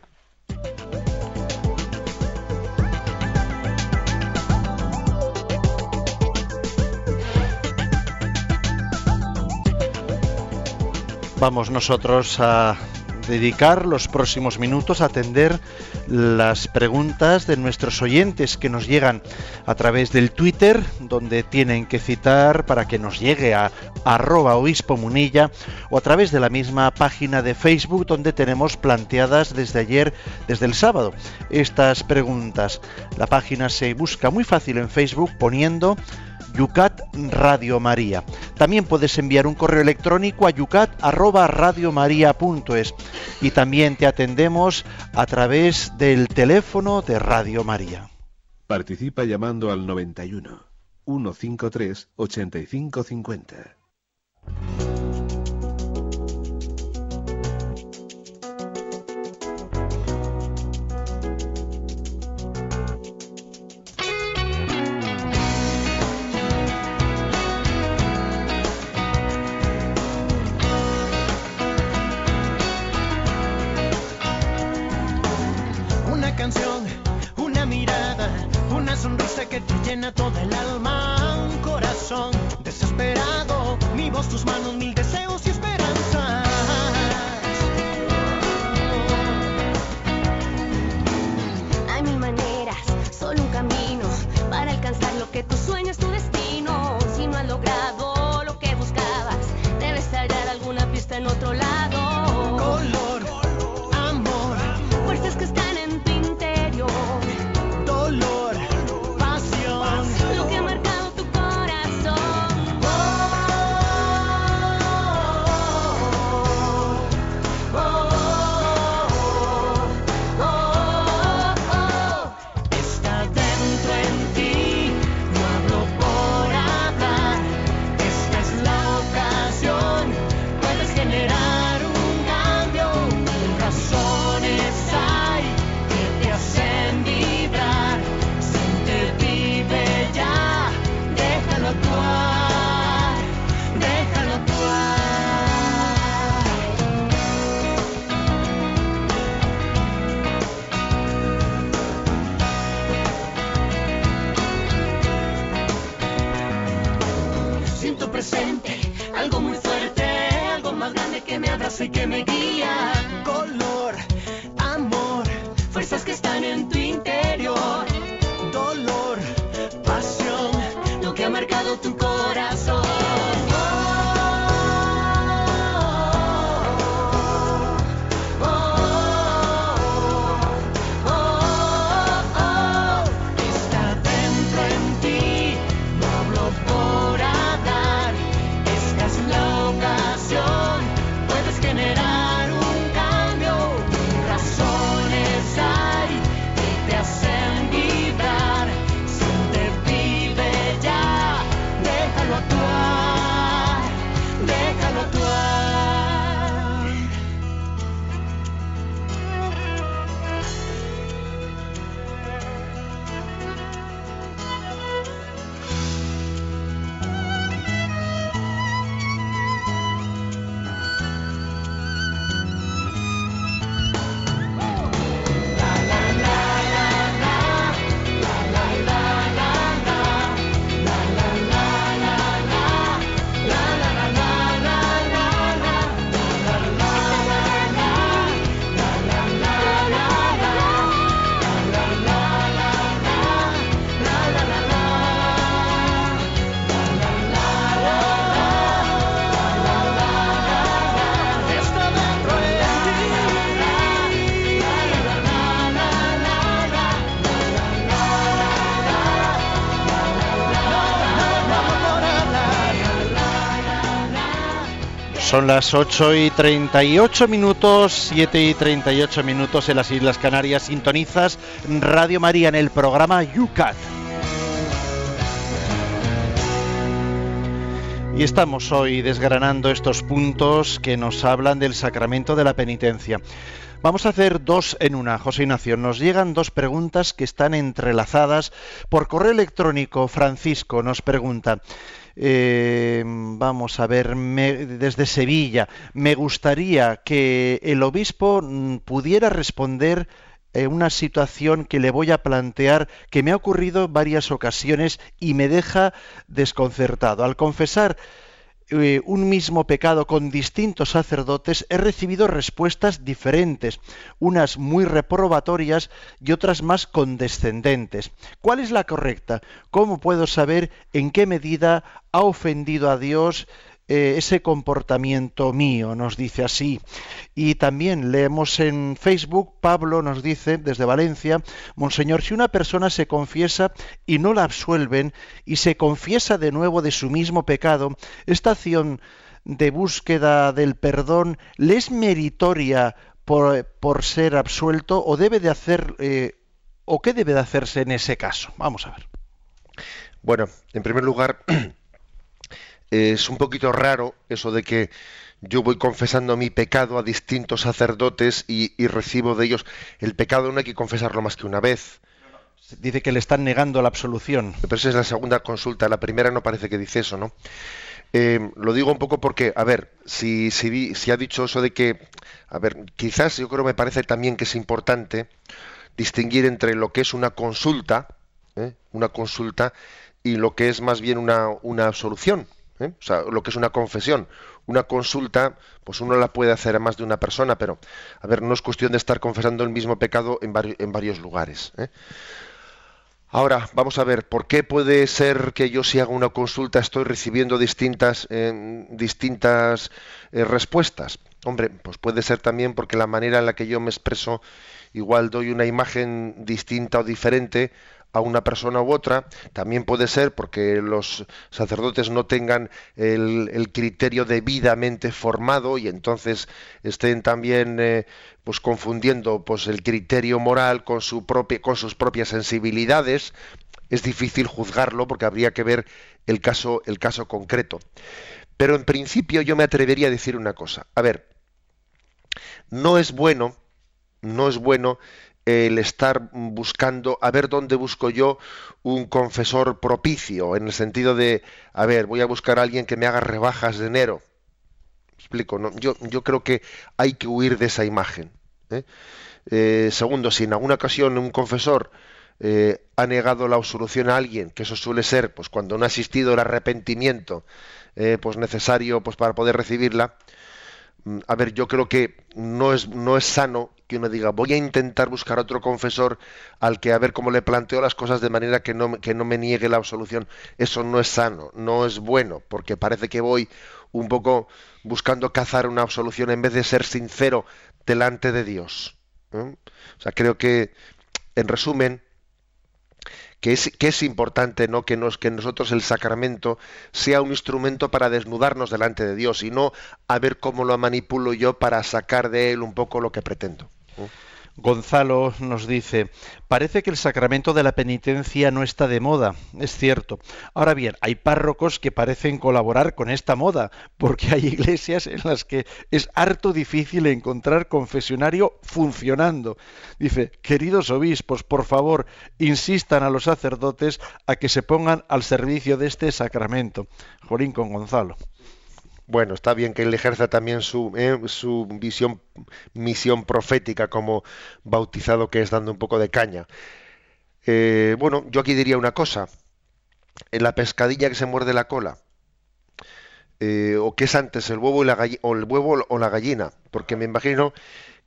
Speaker 2: Vamos nosotros a dedicar los próximos minutos a atender las preguntas de nuestros oyentes que nos llegan a través del Twitter, donde tienen que citar para que nos llegue a arroba obispo munilla, o a través de la misma página de Facebook, donde tenemos planteadas desde ayer, desde el sábado, estas preguntas. La página se busca muy fácil en Facebook poniendo Yucat Radio María. También puedes enviar un correo electrónico a yucat@radiomaria.es y también te atendemos a través del teléfono de Radio María.
Speaker 4: Participa llamando al 91 153 8550.
Speaker 2: Las 8 y 38 minutos, 7 y 38 minutos en las Islas Canarias. Sintonizas Radio María en el programa UCAT. Y estamos hoy desgranando estos puntos que nos hablan del sacramento de la penitencia. Vamos a hacer dos en una, José Ignacio. Nos llegan dos preguntas que están entrelazadas. Por correo electrónico, Francisco nos pregunta, eh, vamos a ver, desde Sevilla, me gustaría que el obispo mm, pudiera responder eh, una situación que le voy a plantear que me ha ocurrido varias ocasiones y me deja desconcertado. Al confesar eh, un mismo pecado con distintos sacerdotes, he recibido respuestas diferentes, unas muy reprobatorias y otras más condescendentes. ¿Cuál es la correcta? ¿Cómo puedo saber en qué medida ha ofendido a Dios eh, ese comportamiento mío? Nos dice así. Y también leemos en Facebook, Pablo nos dice desde Valencia, Monseñor, si una persona se confiesa y no la absuelven y se confiesa de nuevo de su mismo pecado, esta acción de búsqueda del perdón le es meritoria por, por ser absuelto o debe de hacer eh, o qué debe de hacerse en ese caso. Vamos a ver.
Speaker 3: Bueno, en primer lugar, es un poquito raro eso de que yo voy confesando mi pecado a distintos sacerdotes y, y recibo de ellos. El pecado no hay que confesarlo más que una vez.
Speaker 2: Dice que le están negando la absolución.
Speaker 3: Pero esa es la segunda consulta. La primera no parece que dice eso, ¿no? Eh, lo digo un poco porque, a ver, si, si, di- si ha dicho eso de que, a ver, quizás yo creo me parece también que es importante distinguir entre lo que es una consulta, ¿eh? una consulta, y lo que es más bien una, una absolución, ¿eh? o sea, lo que es una confesión. Una consulta, pues uno la puede hacer a más de una persona, pero, a ver, no es cuestión de estar confesando el mismo pecado en, vari- en varios lugares. ¿eh? Ahora, vamos a ver, ¿por qué puede ser que yo si hago una consulta estoy recibiendo distintas, eh, distintas eh, respuestas? Hombre, pues puede ser también porque la manera en la que yo me expreso igual doy una imagen distinta o diferente a una persona u otra. También puede ser porque los sacerdotes no tengan el, criterio debidamente formado y entonces estén también eh, pues confundiendo pues el criterio moral con su propia con sus propias sensibilidades. Es difícil juzgarlo porque habría que ver el caso el caso concreto. Pero en principio yo me atrevería a decir una cosa. A ver, no es bueno, no es bueno el estar buscando, a ver dónde busco yo un confesor propicio, en el sentido de, a ver, voy a buscar a alguien que me haga rebajas de enero. Explico, ¿no? yo, yo creo que hay que huir de esa imagen. ¿eh? Eh, segundo, si en alguna ocasión un confesor eh, ha negado la absolución a alguien, que eso suele ser, pues cuando no ha existido el arrepentimiento, eh, pues necesario, pues para poder recibirla. Mm, A ver, yo creo que no es no es sano que uno diga, voy a intentar buscar otro confesor al que a ver cómo le planteo las cosas de manera que no, que no me niegue la absolución. Eso no es sano, no es bueno, porque parece que voy un poco buscando cazar una absolución en vez de ser sincero delante de Dios. O sea, creo que, en resumen, que es, que es importante ¿no? que, nos, que nosotros el sacramento sea un instrumento para desnudarnos delante de Dios y no a ver cómo lo manipulo yo para sacar de él un poco lo que pretendo.
Speaker 2: Gonzalo nos dice, parece que el sacramento de la penitencia no está de moda, es cierto. Ahora bien, hay párrocos que parecen colaborar con esta moda, porque hay iglesias en las que es harto difícil encontrar confesionario funcionando. Dice, queridos obispos, por favor, insistan a los sacerdotes a que se pongan al servicio de este sacramento. Jorín con Gonzalo.
Speaker 3: Bueno, está bien que él ejerza también su, eh, su visión, misión profética como bautizado que es dando un poco de caña. Eh, bueno, yo aquí diría una cosa. En la pescadilla que se muerde la cola, eh, o qué es antes, el huevo, o el huevo o la gallina, porque me imagino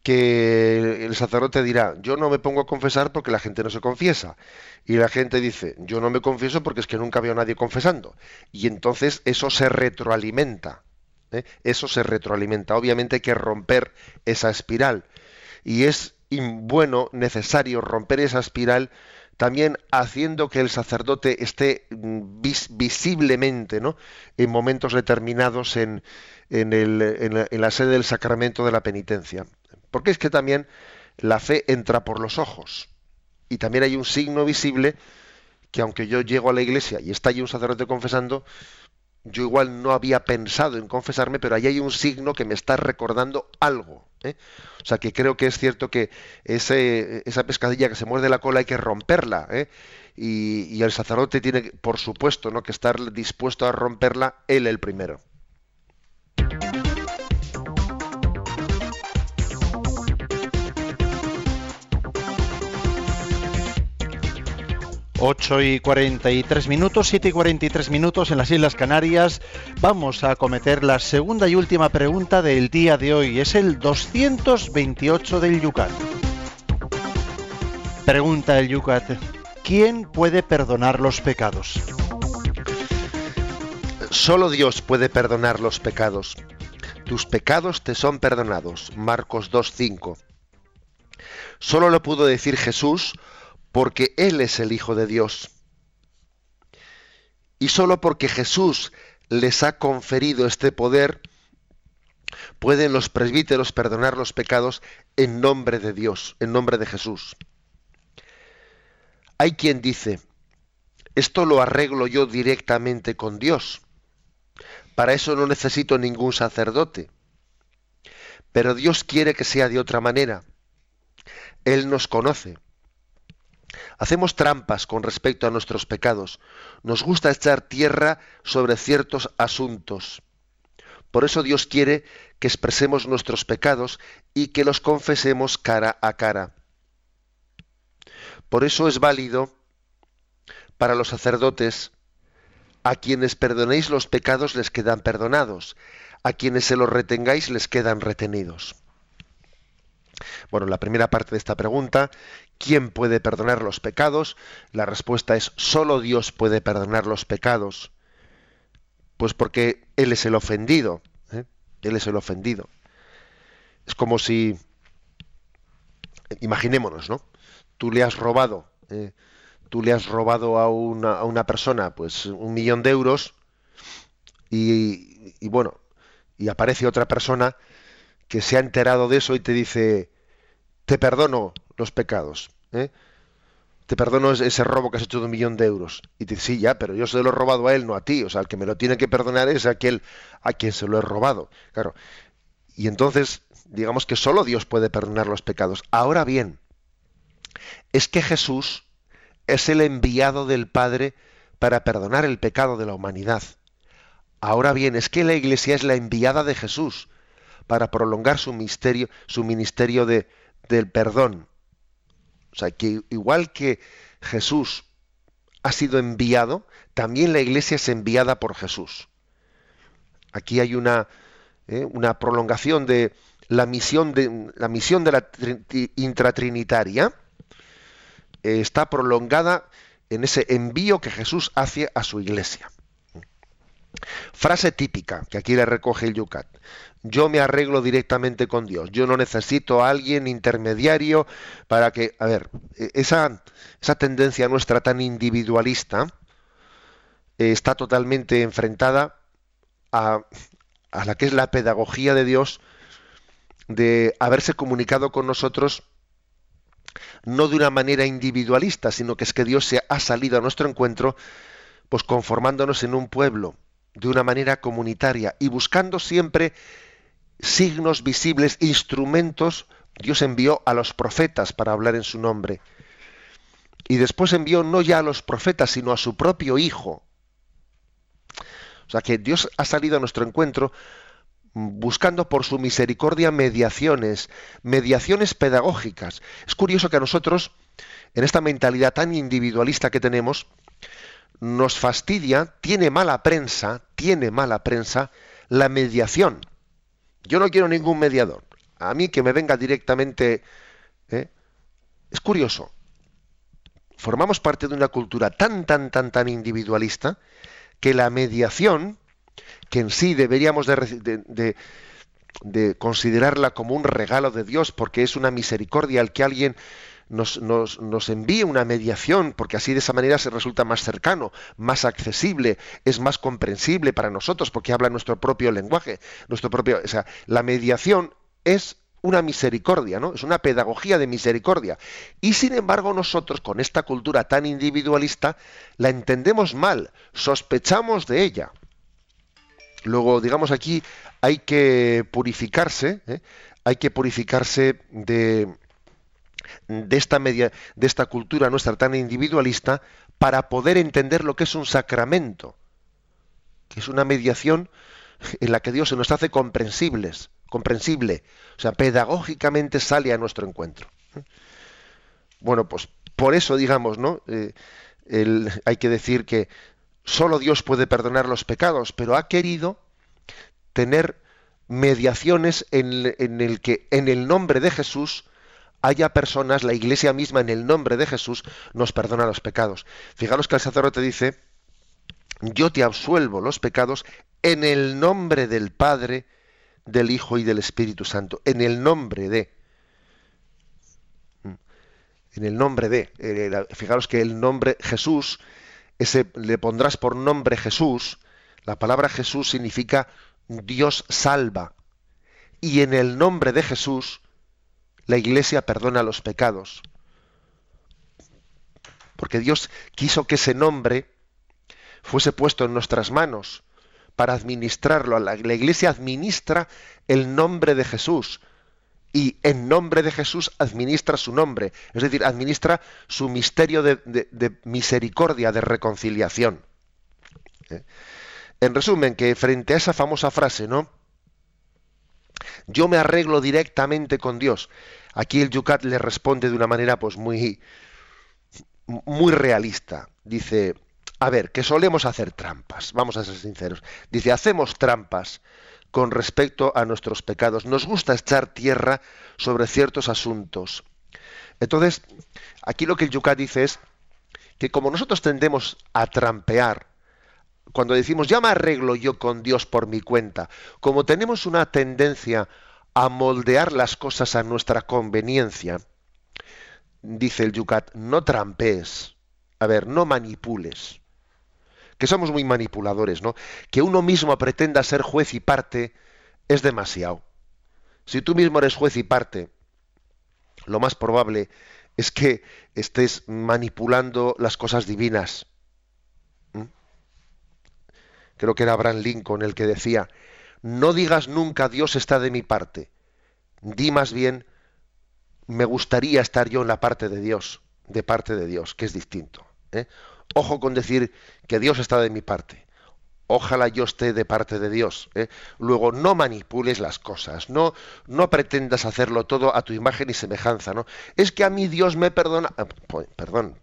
Speaker 3: que el sacerdote dirá, yo no me pongo a confesar porque la gente no se confiesa. Y la gente dice, yo no me confieso porque es que nunca veo a nadie confesando. Y entonces eso se retroalimenta. ¿Eh? Eso se retroalimenta. Obviamente hay que romper esa espiral. Y es bueno, necesario romper esa espiral también haciendo que el sacerdote esté mm, visiblemente ¿no? en momentos determinados en, en, la, sede del sacramento de la penitencia. Porque es que también la fe entra por los ojos. Y también hay un signo visible que aunque yo llego a la iglesia y está allí un sacerdote confesando, yo igual no había pensado en confesarme, pero ahí hay un signo que me está recordando algo. ¿eh? O sea que creo que es cierto que ese, esa pescadilla que se muerde la cola hay que romperla. ¿eh? Y, y, el sacerdote tiene, por supuesto, ¿no? que estar dispuesto a romperla él el primero.
Speaker 2: 8 y 43 minutos, 7 y 43 minutos en las Islas Canarias. Vamos a acometer la segunda y última pregunta del día de hoy. Es el 228 del Yucat. Pregunta el Yucat. ¿Quién puede perdonar los pecados?
Speaker 3: Solo Dios puede perdonar los pecados. Tus pecados te son perdonados. Marcos 2.5. Solo lo pudo decir Jesús porque Él es el Hijo de Dios. Y solo porque Jesús les ha conferido este poder, pueden los presbíteros perdonar los pecados en nombre de Dios, en nombre de Jesús. Hay quien dice, esto lo arreglo yo directamente con Dios. Para eso no necesito ningún sacerdote. Pero Dios quiere que sea de otra manera. Él nos conoce. Hacemos trampas con respecto a nuestros pecados. Nos gusta echar tierra sobre ciertos asuntos. Por eso Dios quiere que expresemos nuestros pecados y que los confesemos cara a cara. Por eso es válido para los sacerdotes, a quienes perdonéis los pecados les quedan perdonados, a quienes se los retengáis les quedan retenidos. Bueno, la primera parte de esta pregunta, ¿quién puede perdonar los pecados? La respuesta es solo Dios puede perdonar los pecados. Pues porque Él es el ofendido. ¿eh? Él es el ofendido. Es como si, imaginémonos, ¿no? Tú le has robado, ¿eh? tú le has robado a una, a una, persona, pues un millón de euros y, y bueno, y aparece otra persona que se ha enterado de eso y te dice, te perdono los pecados. ¿eh? Te perdono ese robo que has hecho de un millón de euros. Y te dice, sí, ya, pero yo se lo he robado a él, no a ti. O sea, el que me lo tiene que perdonar es aquel a quien se lo he robado. Claro. Y entonces, digamos que solo Dios puede perdonar los pecados. Ahora bien, es que Jesús es el enviado del Padre para perdonar el pecado de la humanidad. Ahora bien, es que la Iglesia es la enviada de Jesús para prolongar su misterio, su ministerio de, del perdón. O sea, que igual que Jesús ha sido enviado, también la iglesia es enviada por Jesús. Aquí hay una, ¿eh? una prolongación de la misión de la misión de la tri- intratrinitaria eh, está prolongada en ese envío que Jesús hace a su iglesia. Frase típica que aquí le recoge el Yucat. Yo me arreglo directamente con Dios. Yo no necesito a alguien intermediario para que. A ver, e- esa, esa tendencia nuestra tan individualista eh, está totalmente enfrentada a, a la que es la pedagogía de Dios de haberse comunicado con nosotros no de una manera individualista, sino que es que Dios se ha salido a nuestro encuentro, pues conformándonos en un pueblo, de una manera comunitaria y buscando siempre signos visibles, instrumentos. Dios envió a los profetas para hablar en su nombre. Y después envió no ya a los profetas, sino a su propio Hijo. O sea que Dios ha salido a nuestro encuentro buscando por su misericordia mediaciones, mediaciones pedagógicas. Es curioso que a nosotros, en esta mentalidad tan individualista que tenemos, nos fastidia, tiene mala prensa, tiene mala prensa la mediación. Yo no quiero ningún mediador. A mí que me venga directamente. ¿eh? Es curioso. Formamos parte de una cultura tan, tan, tan, tan individualista que la mediación, que en sí deberíamos de, de considerarla como un regalo de Dios, porque es una misericordia el que alguien nos, nos, nos envíe una mediación, porque así de esa manera se resulta más cercano, más accesible, es más comprensible para nosotros, porque habla nuestro propio lenguaje, nuestro propio, o sea, la mediación es una misericordia, ¿no? Es una pedagogía de misericordia. Y sin embargo, nosotros con esta cultura tan individualista la entendemos mal, sospechamos de ella. Luego, digamos aquí, hay que purificarse, ¿eh? hay que purificarse de, de esta media, de esta cultura nuestra tan individualista para poder entender lo que es un sacramento, que es una mediación en la que Dios se nos hace comprensibles, comprensible, o sea, pedagógicamente sale a nuestro encuentro. Bueno, pues por eso, digamos, ¿no? Eh, hay que decir que solo Dios puede perdonar los pecados, pero ha querido tener mediaciones en, en el que en el nombre de Jesús haya personas, la iglesia misma en el nombre de Jesús nos perdona los pecados. Fijaros que el sacerdote dice, yo te absuelvo los pecados en el nombre del Padre, del Hijo y del Espíritu Santo, en el nombre de en el nombre de. eh, fijaros que el nombre Jesús, ese le pondrás por nombre Jesús. La palabra Jesús significa Dios salva. Y en el nombre de Jesús, la Iglesia perdona los pecados. Porque Dios quiso que ese nombre fuese puesto en nuestras manos para administrarlo. La, Iglesia administra el nombre de Jesús y en nombre de Jesús administra su nombre, es decir, administra su misterio de misericordia, de reconciliación. ¿Eh? En resumen, que frente a esa famosa frase, ¿no? Yo me arreglo directamente con Dios. Aquí el Yucat le responde de una manera pues muy muy realista. Dice, a ver, que solemos hacer trampas, vamos a ser sinceros. Dice, hacemos trampas con respecto a nuestros pecados. Nos gusta echar tierra sobre ciertos asuntos. Entonces, aquí lo que el Yucat dice es que como nosotros tendemos a trampear, cuando decimos ya me arreglo yo con Dios por mi cuenta, como tenemos una tendencia a moldear las cosas a nuestra conveniencia, dice el Yucat, no trampees, a ver, no manipules, que somos muy manipuladores, ¿no? Que uno mismo pretenda ser juez y parte es demasiado. Si tú mismo eres juez y parte, lo más probable es que estés manipulando las cosas divinas. Creo que era Abraham Lincoln el que decía, no digas nunca Dios está de mi parte, di más bien, me gustaría estar yo en la parte de Dios, de parte de Dios, que es distinto. ¿eh? Ojo con decir que Dios está de mi parte. Ojalá yo esté de parte de Dios. ¿eh? Luego, no manipules las cosas, no, no pretendas hacerlo todo a tu imagen y semejanza. ¿no? Es que a mí Dios me perdona. Ah, pues, Perdón,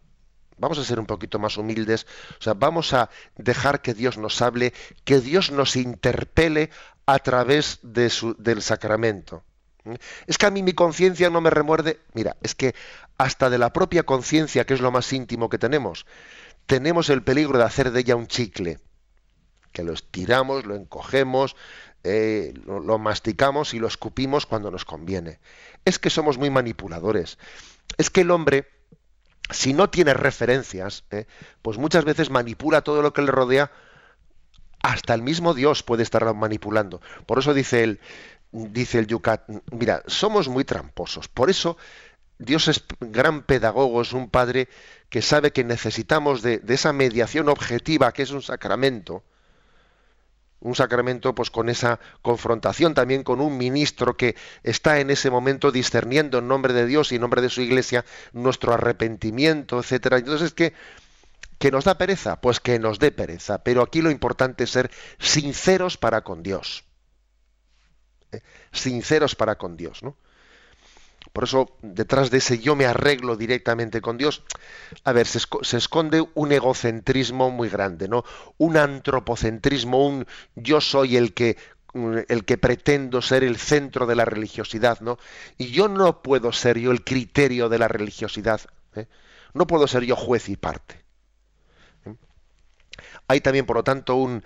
Speaker 3: vamos a ser un poquito más humildes, o sea, vamos a dejar que Dios nos hable, que Dios nos interpele a través de su, del sacramento. Es que a mí mi conciencia no me remuerde. Mira, es que hasta de la propia conciencia, que es lo más íntimo que tenemos, tenemos el peligro de hacer de ella un chicle, que lo estiramos, lo encogemos, eh, lo, lo masticamos y lo escupimos cuando nos conviene. Es que somos muy manipuladores. Es que el hombre, si no tiene referencias, ¿eh? pues muchas veces manipula todo lo que le rodea, hasta el mismo Dios puede estar manipulando. Por eso dice el, dice el Yucat, mira, somos muy tramposos. Por eso Dios es gran pedagogo, es un padre que sabe que necesitamos de esa mediación objetiva que es un sacramento, un sacramento pues con esa confrontación también con un ministro que está en ese momento discerniendo en nombre de Dios y en nombre de su iglesia nuestro arrepentimiento, etcétera. Entonces es que que nos da pereza, pues que nos dé pereza, pero aquí lo importante es ser sinceros para con Dios. ¿Eh? Sinceros para con Dios, ¿no? Por eso, detrás de ese yo me arreglo directamente con Dios, a ver, se, esconde un egocentrismo muy grande, ¿no? Un antropocentrismo, un yo soy el que el que pretendo ser el centro de la religiosidad, ¿no? Y yo no puedo ser yo el criterio de la religiosidad, ¿eh? no puedo ser yo juez y parte. ¿eh? Hay también, por lo tanto, un,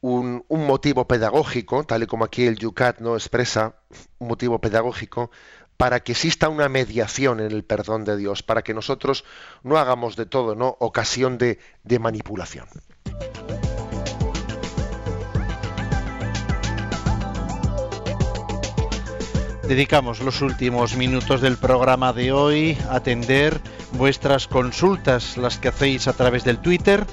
Speaker 3: un, un, motivo pedagógico, tal y como aquí el Yucat no expresa, un motivo pedagógico para que exista una mediación en el perdón de Dios, para que nosotros no hagamos de todo, ¿no? ocasión de, de manipulación.
Speaker 2: Dedicamos los últimos minutos del programa de hoy a atender vuestras consultas, las que hacéis a través del Twitter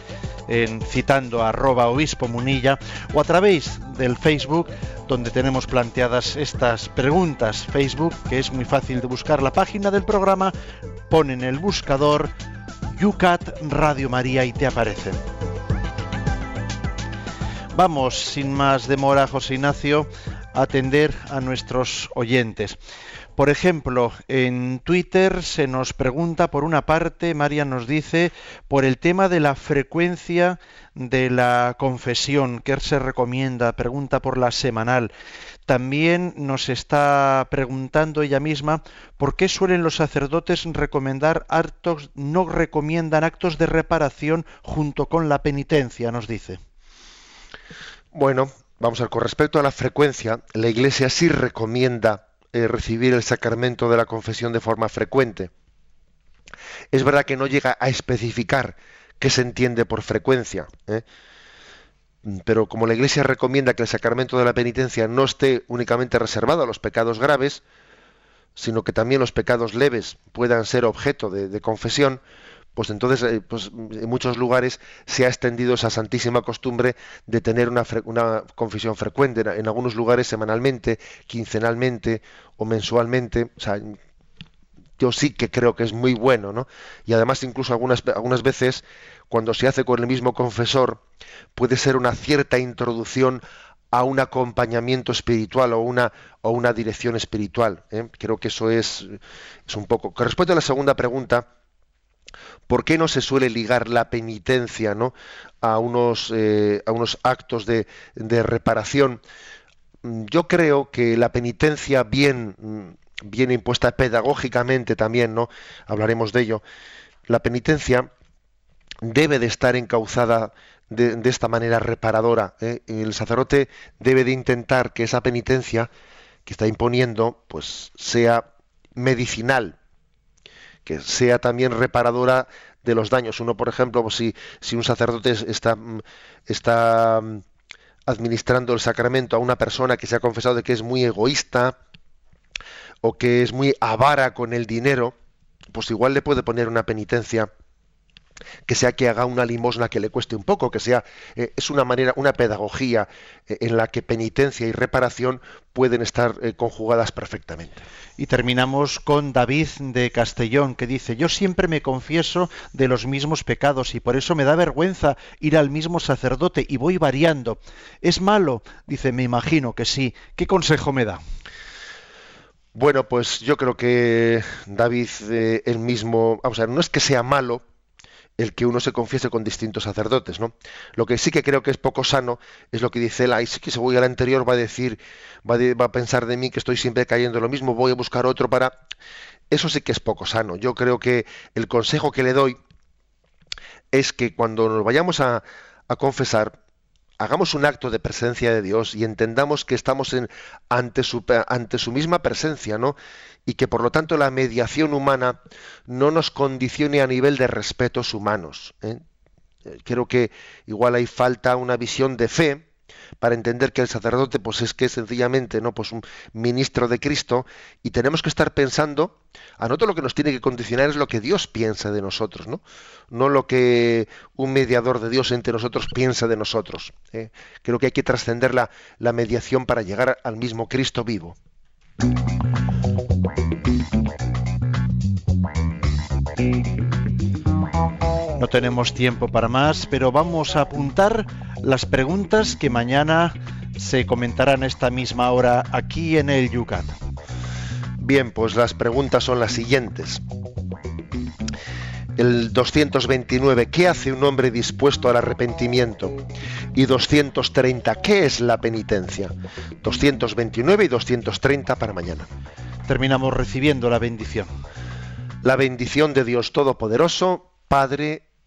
Speaker 2: en citando a arroba obispo munilla o a través del Facebook donde tenemos planteadas estas preguntas. Facebook, que es muy fácil de buscar la página del programa, pone en el buscador Yucat Radio María y te aparecen. Vamos, sin más demora, José Ignacio, a atender a nuestros oyentes. Por ejemplo, en Twitter se nos pregunta, por una parte, María nos dice, por el tema de la frecuencia de la confesión, que se recomienda, pregunta por la semanal. También nos está preguntando ella misma por qué suelen los sacerdotes recomendar actos, no recomiendan actos de reparación junto con la penitencia, nos dice.
Speaker 3: Bueno, vamos a ver, con respecto a la frecuencia, la Iglesia sí recomienda eh, recibir el sacramento de la confesión de forma frecuente. Es verdad que no llega a especificar qué se entiende por frecuencia, ¿eh? pero como la Iglesia recomienda que el sacramento de la penitencia no esté únicamente reservado a los pecados graves, sino que también los pecados leves puedan ser objeto de, de confesión, pues entonces eh, pues en muchos lugares se ha extendido esa santísima costumbre de tener una, una, confesión frecuente, en algunos lugares semanalmente, quincenalmente o mensualmente. O sea, yo sí que creo que es muy bueno, ¿no? Y además incluso algunas, algunas veces cuando se hace con el mismo confesor puede ser una cierta introducción a un acompañamiento espiritual o una, o una dirección espiritual. ¿eh? Creo que eso es, es un poco. Con respecto a la segunda pregunta, ¿Por qué no se suele ligar la penitencia ¿no? a, unos, eh, a unos actos de, reparación? Yo creo que la penitencia bien, bien impuesta pedagógicamente también, ¿no? Hablaremos de ello. La penitencia debe de estar encauzada de, de esta manera reparadora. ¿eh? El sacerdote debe de intentar que esa penitencia que está imponiendo, pues sea medicinal, que sea también reparadora de los daños. Uno, por ejemplo, pues si, si un sacerdote está, está administrando el sacramento a una persona que se ha confesado de que es muy egoísta o que es muy avara con el dinero, pues igual le puede poner una penitencia que sea que haga una limosna que le cueste un poco, que sea eh, es una manera, una pedagogía eh, en la que penitencia y reparación pueden estar eh, conjugadas perfectamente.
Speaker 2: Y terminamos con David de Castellón, que dice, yo siempre me confieso de los mismos pecados y por eso me da vergüenza ir al mismo sacerdote y voy variando. ¿Es malo? Dice, me imagino que sí. ¿Qué consejo me da?
Speaker 3: Bueno, pues yo creo que David, el mismo, vamos a ver, no es que sea malo, el que uno se confiese con distintos sacerdotes, ¿no? Lo que sí que creo que es poco sano es lo que dice él, ay, sí que se voy al anterior va a decir, va a, va a pensar de mí que estoy siempre cayendo en lo mismo, voy a buscar otro para... Eso sí que es poco sano. Yo creo que el consejo que le doy es que cuando nos vayamos a, a confesar, hagamos un acto de presencia de Dios y entendamos que estamos en, ante, su, ante su misma presencia, ¿no? Y que por lo tanto la mediación humana no nos condicione a nivel de respetos humanos. ¿eh? Eh, Creo que igual hay falta una visión de fe para entender que el sacerdote pues es que sencillamente no pues un ministro de Cristo y tenemos que estar pensando a lo que nos tiene que condicionar es lo que Dios piensa de nosotros no no lo que un mediador de Dios entre nosotros piensa de nosotros ¿eh? creo que hay que trascender la mediación para llegar al mismo Cristo vivo
Speaker 2: No tenemos tiempo para más, pero vamos a apuntar las preguntas que mañana se comentarán a esta misma hora aquí en el Yucat.
Speaker 3: Bien, pues las preguntas son las siguientes. El 229, ¿qué hace un hombre dispuesto al arrepentimiento? Y 230, ¿qué es la penitencia? 229 y 230 para mañana.
Speaker 2: Terminamos recibiendo la bendición.
Speaker 3: La bendición de Dios Todopoderoso, Padre,